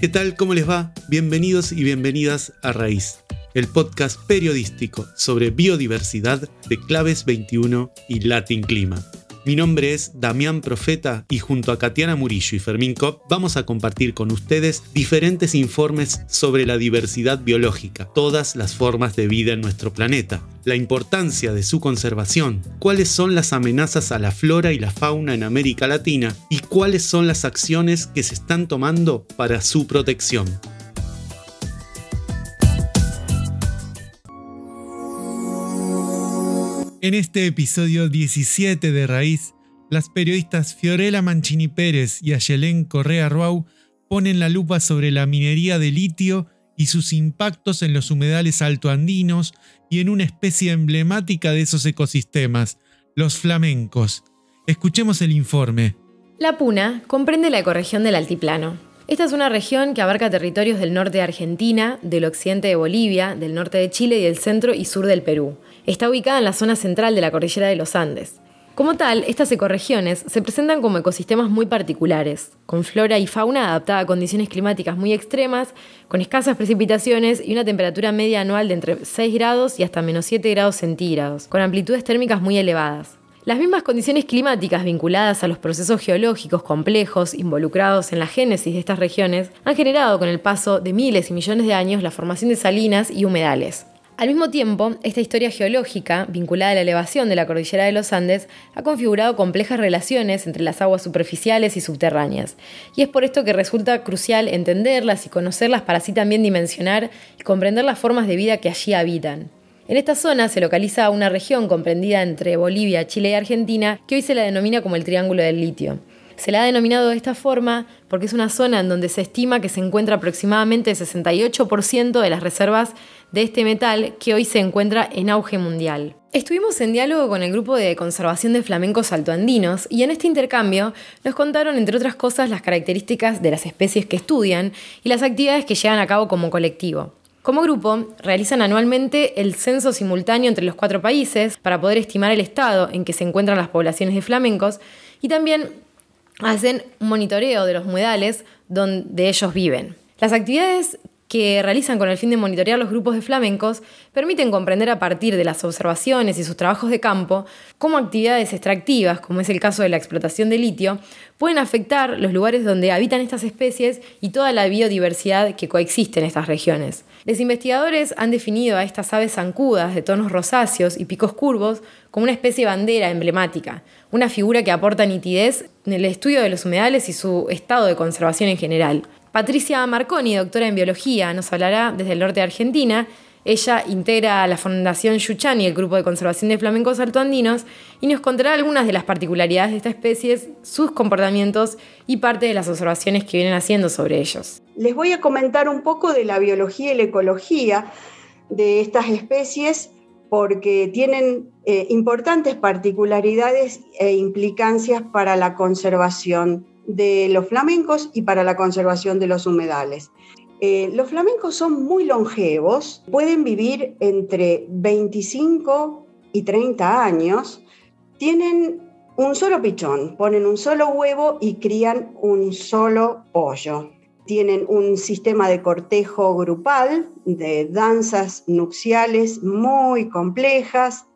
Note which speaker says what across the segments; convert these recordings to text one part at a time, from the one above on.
Speaker 1: ¿Qué tal? ¿Cómo les va? Bienvenidos y bienvenidas a Raíz, el podcast periodístico sobre biodiversidad de Claves 21 y Latin Clima. Mi nombre es Damián Profeta y junto a Katiana Murillo y Fermín Kopp vamos a compartir con ustedes diferentes informes sobre la diversidad biológica, todas las formas de vida en nuestro planeta, la importancia de su conservación, cuáles son las amenazas a la flora y la fauna en América Latina y cuáles son las acciones que se están tomando para su protección. En este episodio 17 de Raíz, las periodistas Fiorella Mancini Pérez y Ayelén Correa Ruau ponen la lupa sobre la minería de litio y sus impactos en los humedales altoandinos y en una especie emblemática de esos ecosistemas, los flamencos. Escuchemos el informe.
Speaker 2: La Puna comprende la ecorregión del Altiplano. Esta es una región que abarca territorios del norte de Argentina, del occidente de Bolivia, del norte de Chile y del centro y sur del Perú. Está ubicada en la zona central de la cordillera de los Andes. Como tal, estas ecorregiones se presentan como ecosistemas muy particulares, con flora y fauna adaptada a condiciones climáticas muy extremas, con escasas precipitaciones y una temperatura media anual de entre 6 grados y hasta menos 7 grados centígrados, con amplitudes térmicas muy elevadas. Las mismas condiciones climáticas vinculadas a los procesos geológicos complejos involucrados en la génesis de estas regiones han generado con el paso de miles y millones de años la formación de salinas y humedales. Al mismo tiempo, esta historia geológica, vinculada a la elevación de la cordillera de los Andes, ha configurado complejas relaciones entre las aguas superficiales y subterráneas, y es por esto que resulta crucial entenderlas y conocerlas para así también dimensionar y comprender las formas de vida que allí habitan. En esta zona se localiza una región comprendida entre Bolivia, Chile y Argentina, que hoy se la denomina como el Triángulo del Litio. Se la ha denominado de esta forma porque es una zona en donde se estima que se encuentra aproximadamente el 68% de las reservas de este metal que hoy se encuentra en auge mundial. Estuvimos en diálogo con el grupo de conservación de flamencos altoandinos y en este intercambio nos contaron, entre otras cosas, las características de las especies que estudian y las actividades que llevan a cabo como colectivo. Como grupo, realizan anualmente el censo simultáneo entre los cuatro países para poder estimar el estado en que se encuentran las poblaciones de flamencos y también hacen un monitoreo de los humedales donde ellos viven. Las actividades que realizan con el fin de monitorear los grupos de flamencos permiten comprender a partir de las observaciones y sus trabajos de campo cómo actividades extractivas, como es el caso de la explotación de litio, pueden afectar los lugares donde habitan estas especies y toda la biodiversidad que coexiste en estas regiones. Los investigadores han definido a estas aves zancudas de tonos rosáceos y picos curvos como una especie bandera emblemática, una figura que aporta nitidez en el estudio de los humedales y su estado de conservación en general. Patricia Marconi, doctora en biología, nos hablará desde el norte de Argentina. Ella integra la Fundación Yuchani, el grupo de conservación de flamencos altoandinos, y nos contará algunas de las particularidades de esta especie, sus comportamientos y parte de las observaciones que vienen haciendo sobre ellos.
Speaker 3: Les voy a comentar un poco de la biología y la ecología de estas especies porque tienen eh, importantes particularidades e implicancias para la conservación de los flamencos y para la conservación de los humedales. Eh, los flamencos son muy longevos, pueden vivir entre 25 y 30 años, tienen un solo pichón, ponen un solo huevo y crían un solo pollo. Tienen un sistema de cortejo grupal, de danzas nupciales muy complejas,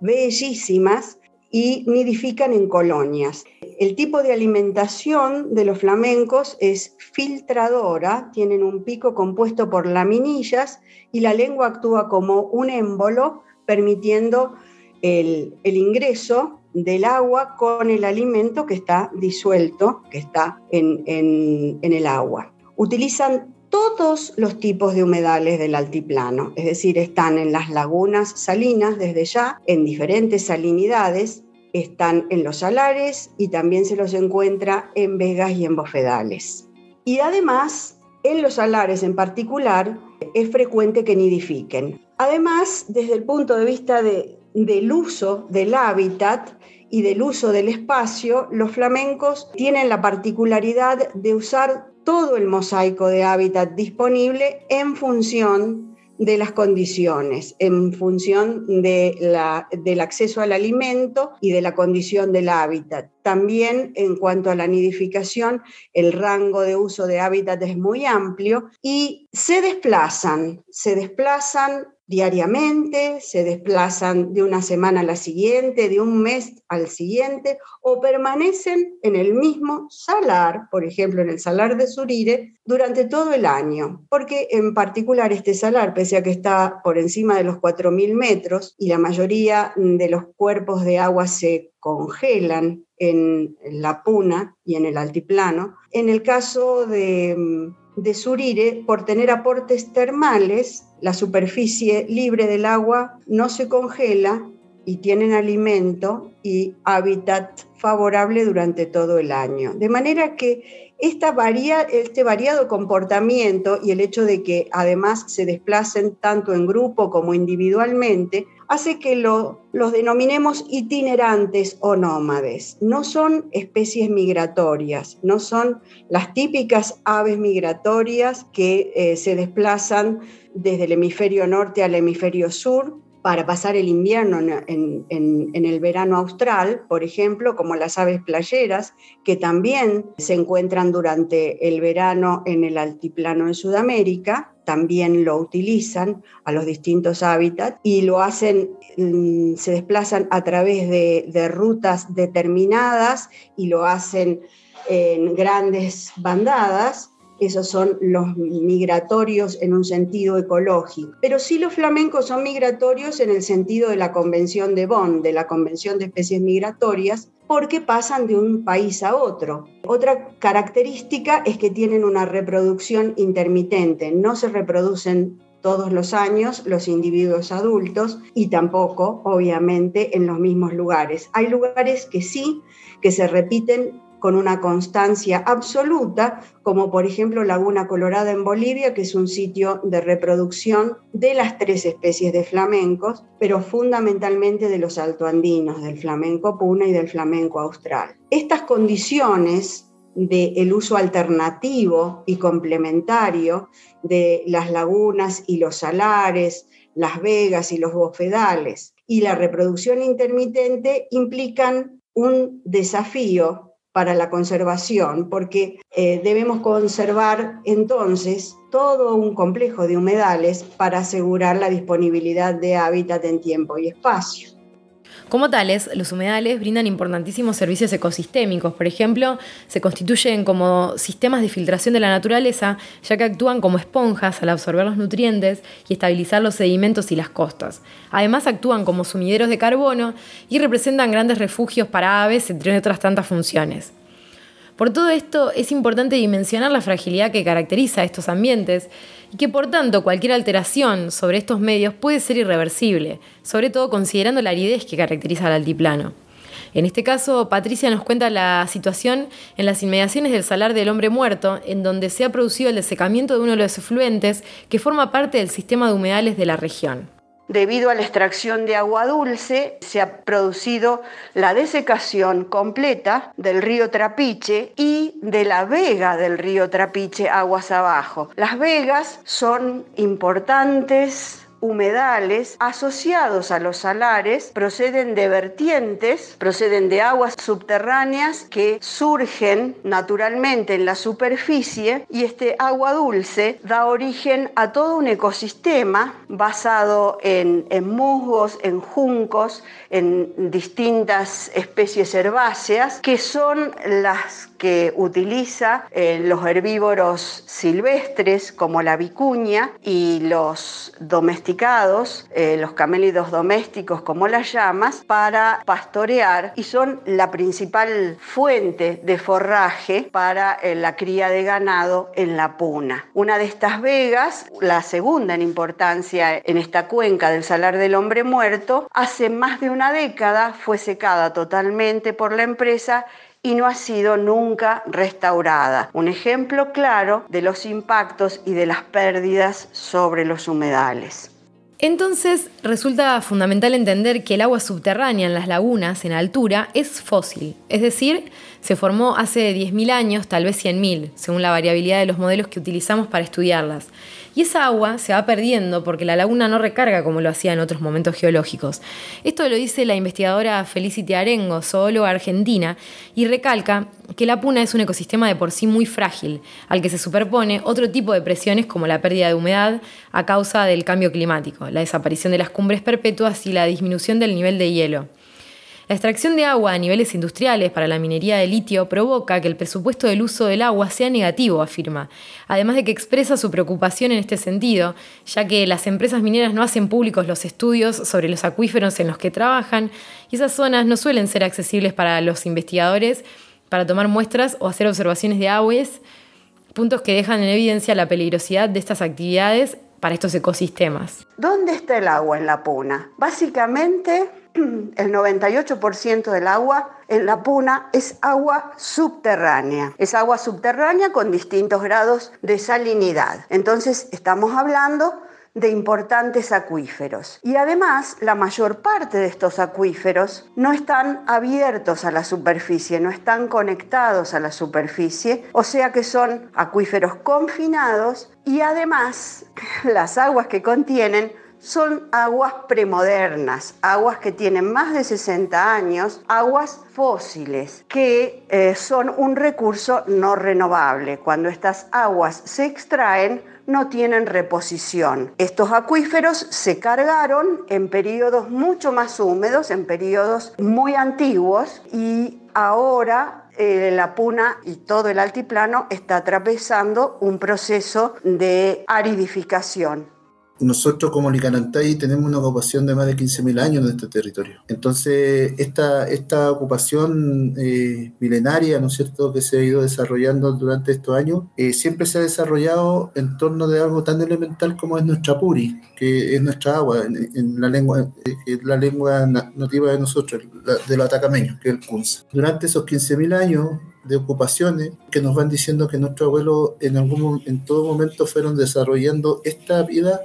Speaker 3: bellísimas, y nidifican en colonias. El tipo de alimentación de los flamencos es filtradora, tienen un pico compuesto por laminillas y la lengua actúa como un émbolo, permitiendo el, ingreso del agua con el alimento que está disuelto, que está en, en el agua. Utilizan todos los tipos de humedales del altiplano, es decir, están en las lagunas salinas desde ya, en diferentes salinidades, están en los salares y también se los encuentra en vegas y en bofedales. Y además, en los salares en particular, es frecuente que nidifiquen. Además, desde el punto de vista del uso del hábitat y del uso del espacio, los flamencos tienen la particularidad de usar todo el mosaico de hábitat disponible en función de las condiciones en función del acceso al alimento y de la condición del hábitat. También en cuanto a la nidificación, el rango de uso de hábitat es muy amplio y se desplazan, se desplazan diariamente, se desplazan de una semana a la siguiente, de un mes al siguiente, o permanecen en el mismo salar, por ejemplo, en el salar de Surire, durante todo el año, porque en particular este salar, pese a que está por encima de los 4.000 metros y la mayoría de los cuerpos de agua se congelan en la puna y en el altiplano, en el caso de de Surire, por tener aportes termales, la superficie libre del agua no se congela y tienen alimento y hábitat favorable durante todo el año. De manera que este variado comportamiento y el hecho de que además se desplacen tanto en grupo como individualmente hace que los denominemos itinerantes o nómades. No son especies migratorias, no son las típicas aves migratorias que eh, se desplazan desde el hemisferio norte al hemisferio sur para pasar el invierno en, el verano austral, por ejemplo, como las aves playeras, que también se encuentran durante el verano en el altiplano de Sudamérica, también lo utilizan a los distintos hábitats y lo hacen, mm, se desplazan a través de rutas determinadas y lo hacen en grandes bandadas esos son los migratorios en un sentido ecológico. Pero sí los flamencos son migratorios en el sentido de la Convención de Bonn, de la Convención de Especies Migratorias, porque pasan de un país a otro. Otra característica es que tienen una reproducción intermitente, no se reproducen todos los años los individuos adultos y tampoco, obviamente, en los mismos lugares. Hay lugares que sí, que se repiten con una constancia absoluta, como por ejemplo Laguna Colorada en Bolivia, que es un sitio de reproducción de las tres especies de flamencos, pero fundamentalmente de los altoandinos, del flamenco puna y del flamenco austral. Estas condiciones del uso alternativo y complementario de las lagunas y los salares, las vegas y los bofedales y la reproducción intermitente implican un desafío para la conservación, porque eh, debemos conservar entonces todo un complejo de humedales para asegurar la disponibilidad de hábitat en tiempo y espacio.
Speaker 2: Como tales, los humedales brindan importantísimos servicios ecosistémicos. Por ejemplo, se constituyen como sistemas de filtración de la naturaleza, ya que actúan como esponjas al absorber los nutrientes y estabilizar los sedimentos y las costas. Además, actúan como sumideros de carbono y representan grandes refugios para aves, entre otras tantas funciones. Por todo esto, es importante dimensionar la fragilidad que caracteriza a estos ambientes y que por tanto cualquier alteración sobre estos medios puede ser irreversible, sobre todo considerando la aridez que caracteriza al altiplano. En este caso, Patricia nos cuenta la situación en las inmediaciones del Salar del Hombre Muerto, en donde se ha producido el desecamiento de uno de los efluentes que forma parte del sistema de humedales de la región.
Speaker 3: Debido a la extracción de agua dulce, se ha producido la desecación completa del río Trapiche y de la vega del río Trapiche aguas abajo. Las vegas son importantes humedales asociados a los salares proceden de vertientes, proceden de aguas subterráneas que surgen naturalmente en la superficie y este agua dulce da origen a todo un ecosistema basado en, musgos, en juncos, en distintas especies herbáceas que son las que utiliza eh, los herbívoros silvestres como la vicuña y los domesticados, eh, los camélidos domésticos como las llamas, para pastorear y son la principal fuente de forraje para eh, la cría de ganado en la puna. Una de estas vegas, la segunda en importancia en esta cuenca del Salar del Hombre Muerto, hace más de una década fue secada totalmente por la empresa y no ha sido nunca restaurada. Un ejemplo claro de los impactos y de las pérdidas sobre los humedales.
Speaker 2: Entonces resulta fundamental entender que el agua subterránea en las lagunas en altura es fósil, es decir, se formó hace 10.000 años, tal vez 100.000, según la variabilidad de los modelos que utilizamos para estudiarlas. y esa agua se va perdiendo porque la laguna no recarga como lo hacía en otros momentos geológicos. Esto lo dice la investigadora Felicity Arengo, zoóloga argentina, y recalca que la puna es un ecosistema de por sí muy frágil, al que se superpone otro tipo de presiones como la pérdida de humedad a causa del cambio climático, la desaparición de las cumbres perpetuas y la disminución del nivel de hielo. La extracción de agua a niveles industriales para la minería de litio provoca que el presupuesto del uso del agua sea negativo, afirma, además de que expresa su preocupación en este sentido, ya que las empresas mineras no hacen públicos los estudios sobre los acuíferos en los que trabajan y esas zonas no suelen ser accesibles para los investigadores para tomar muestras o hacer observaciones de aguas, puntos que dejan en evidencia la peligrosidad de estas actividades para estos ecosistemas.
Speaker 3: ¿Dónde está el agua en la puna? Básicamente el 98% del agua en la puna es agua subterránea. Es agua subterránea con distintos grados de salinidad. Entonces estamos hablando de importantes acuíferos. Y además, la mayor parte de estos acuíferos no están abiertos a la superficie, no están conectados a la superficie, o sea que son acuíferos confinados y además las aguas que contienen son aguas premodernas, aguas que tienen más de 60 años, aguas fósiles, que eh, son un recurso no renovable. Cuando estas aguas se extraen, no tienen reposición. Estos acuíferos se cargaron en periodos mucho más húmedos, en periodos muy antiguos y ahora eh, la puna y todo el altiplano está atravesando un proceso de aridificación
Speaker 4: nosotros como Licanantay tenemos una ocupación de más de 15.000 años en este territorio. Entonces, esta, esta ocupación eh, milenaria, ¿no es cierto?, que se ha ido desarrollando durante estos años, eh, siempre se ha desarrollado en torno de algo tan elemental como es nuestra puri, que es nuestra agua, en, la lengua, eh, la lengua nativa de nosotros, de los atacameños, que es el kunza. Durante esos 15.000 años, de ocupaciones que nos van diciendo que nuestros abuelos en algún en todo momento fueron desarrollando esta vida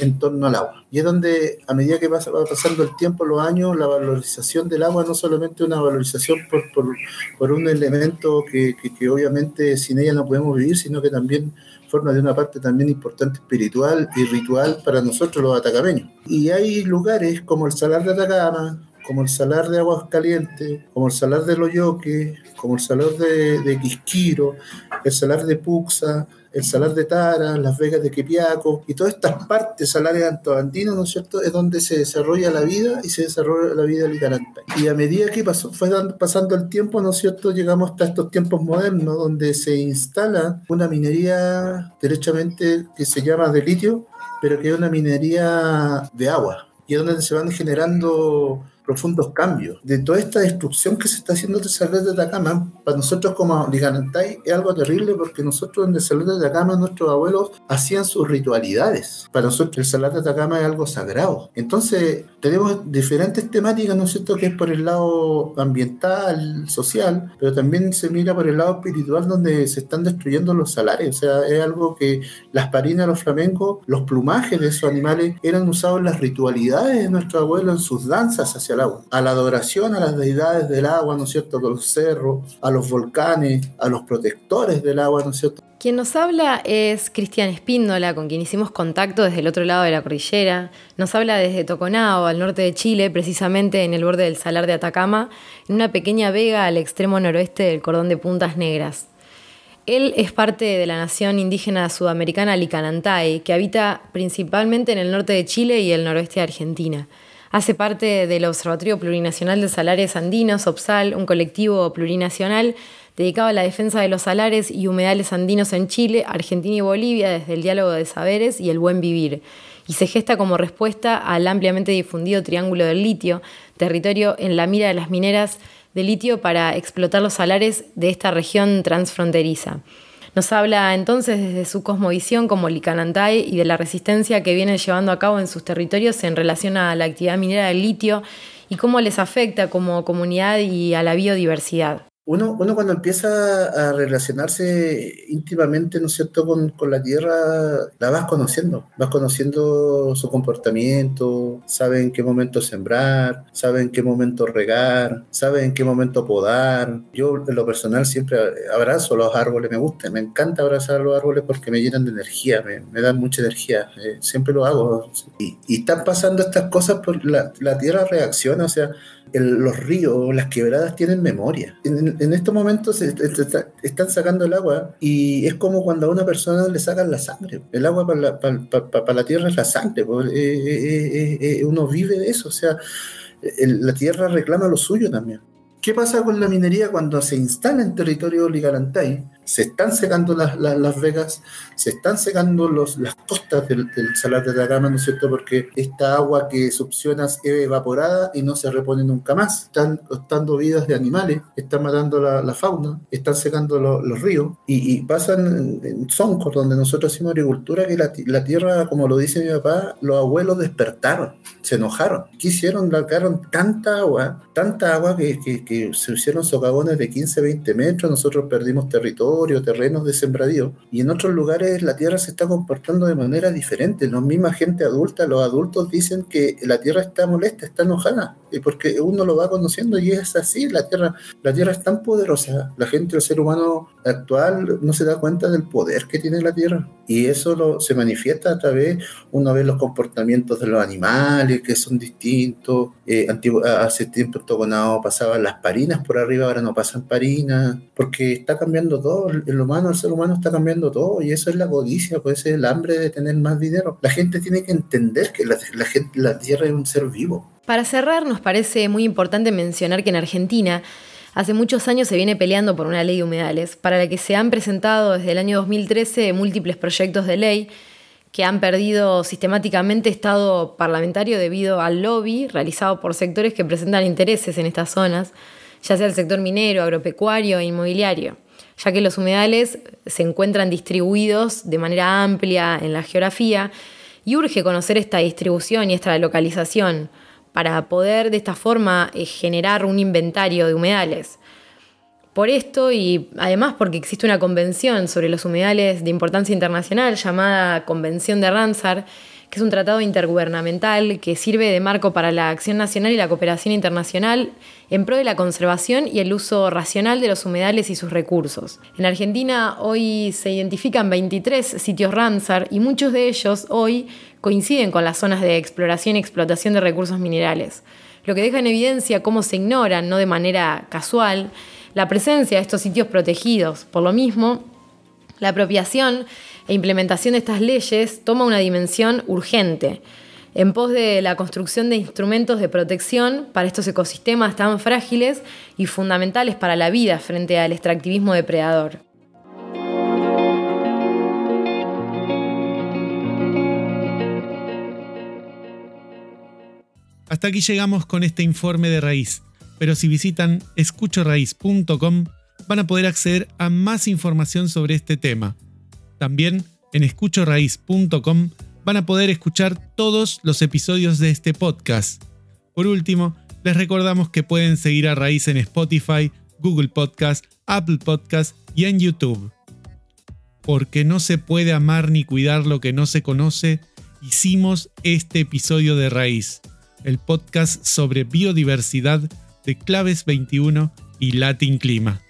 Speaker 4: en torno al agua. Y es donde a medida que va pasando el tiempo, los años, la valorización del agua no solamente una valorización por, por, por un elemento que, que, obviamente sin ella no podemos vivir, sino que también forma de una parte también importante espiritual y ritual para nosotros los atacameños. Y hay lugares como el Salar de Atacama, como el salar de Aguas Calientes, como el salar de Loyoque, como el salar de, de, Quisquiro, el salar de Puxa, el salar de Tara, las Vegas de Quepiaco y todas estas partes salares antoandinos, ¿no es cierto?, es donde se desarrolla la vida y se desarrolla la vida licaranta. Y a medida que pasó, fue pasando el tiempo, ¿no es cierto?, llegamos hasta estos tiempos modernos donde se instala una minería derechamente que se llama de litio, pero que es una minería de agua y es donde se van generando profundos cambios. De toda esta destrucción que se está haciendo de Salar de Atacama, para nosotros como Liganantay es algo terrible porque nosotros en el Salar de Atacama nuestros abuelos hacían sus ritualidades. Para nosotros el Salar de Atacama es algo sagrado. Entonces tenemos diferentes temáticas, ¿no es cierto?, que es por el lado ambiental, social, pero también se mira por el lado espiritual donde se están destruyendo los salares. O sea, es algo que las parinas, los flamencos, los plumajes de esos animales eran usados en las ritualidades de nuestros abuelos, en sus danzas hacia a la adoración a las deidades del agua, ¿no es cierto?, a los cerros, a los volcanes, a los protectores del agua, ¿no es cierto?
Speaker 2: Quien nos habla es Cristian Espíndola, con quien hicimos contacto desde el otro lado de la cordillera. Nos habla desde Toconao, al norte de Chile, precisamente en el borde del Salar de Atacama, en una pequeña vega al extremo noroeste del cordón de Puntas Negras. Él es parte de la nación indígena sudamericana Licanantay, que habita principalmente en el norte de Chile y el noroeste de Argentina. Hace parte del Observatorio Plurinacional de Salares Andinos, OPSAL, un colectivo plurinacional dedicado a la defensa de los salares y humedales andinos en Chile, Argentina y Bolivia desde el diálogo de saberes y el buen vivir, y se gesta como respuesta al ampliamente difundido Triángulo del Litio, territorio en la mira de las mineras de litio para explotar los salares de esta región transfronteriza. Nos habla entonces desde su cosmovisión como Licanantay y de la resistencia que viene llevando a cabo en sus territorios en relación a la actividad minera del litio y cómo les afecta como comunidad y a la biodiversidad.
Speaker 4: Uno, uno cuando empieza a relacionarse íntimamente, ¿no es cierto?, con, con, la tierra, la vas conociendo, vas conociendo su comportamiento, sabe en qué momento sembrar, sabe en qué momento regar, sabe en qué momento podar. Yo, en lo personal, siempre abrazo los árboles, me gusta, me encanta abrazar los árboles porque me llenan de energía, me, me dan mucha energía, eh, siempre lo hago. Y, y, están pasando estas cosas, por la, la tierra reacciona, o sea, los ríos, las quebradas tienen memoria. En, estos momentos están sacando el agua y es como cuando a una persona le sacan la sangre. El agua para la, la tierra es la sangre. Eh, eh, eh, uno vive de eso, o sea, la tierra reclama lo suyo también. ¿Qué pasa con la minería cuando se instala en territorio Ligarantay? Se están secando las, las, vegas, se están secando los, las costas del, salar de Atacama, ¿no es cierto? Porque esta agua que succionas es evaporada y no se repone nunca más. Están costando vidas de animales, están matando la, fauna, están secando los ríos y, pasan en donde nosotros hacemos agricultura, que la, tierra, como lo dice mi papá, los abuelos despertaron, se enojaron. Quisieron, largaron tanta agua, tanta agua que se hicieron socavones de 15, 20 metros, nosotros perdimos territorio terrenos de sembradío, y en otros lugares la tierra se está comportando de manera diferente. La misma gente adulta, los adultos dicen que la tierra está molesta, está enojada, porque uno lo va conociendo y es así, la tierra, la tierra es tan poderosa, la gente, el ser humano actual no se da cuenta del poder que tiene la tierra, y eso lo, se manifiesta a través, uno ve los comportamientos de los animales que son distintos, eh, hace tiempo Toconao pasaban las parinas por arriba, ahora no pasan parinas, porque está cambiando todo el humano, el ser humano está cambiando todo y eso es la codicia, puede ser el hambre de tener más dinero. La gente tiene que entender que la, gente, la tierra es un ser vivo.
Speaker 2: Para cerrar, nos parece muy importante mencionar que en Argentina hace muchos años se viene peleando por una ley de humedales, para la que se han presentado desde el año 2013 múltiples proyectos de ley que han perdido sistemáticamente estado parlamentario debido al lobby realizado por sectores que presentan intereses en estas zonas, ya sea el sector minero, agropecuario e inmobiliario ya que los humedales se encuentran distribuidos de manera amplia en la geografía y urge conocer esta distribución y esta localización para poder de esta forma eh, generar un inventario de humedales. Por esto y además porque existe una convención sobre los humedales de importancia internacional llamada Convención de Ramsar, que es un tratado intergubernamental que sirve de marco para la acción nacional y la cooperación internacional en pro de la conservación y el uso racional de los humedales y sus recursos. En Argentina hoy se identifican 23 sitios Ramsar y muchos de ellos hoy coinciden con las zonas de exploración y explotación de recursos minerales, lo que deja en evidencia cómo se ignoran, no de manera casual, la presencia de estos sitios protegidos. Por lo mismo, la apropiación e implementación de estas leyes toma una dimensión urgente en pos de la construcción de instrumentos de protección para estos ecosistemas tan frágiles y fundamentales para la vida frente al extractivismo depredador.
Speaker 1: Hasta aquí llegamos con este informe de raíz, pero si visitan escuchoraíz.com van a poder acceder a más información sobre este tema. También en escuchoraíz.com van a poder escuchar todos los episodios de este podcast. Por último, les recordamos que pueden seguir a Raíz en Spotify, Google Podcast, Apple Podcast y en YouTube. Porque no se puede amar ni cuidar lo que no se conoce, hicimos este episodio de Raíz, el podcast sobre biodiversidad de Claves 21 y Latin Clima.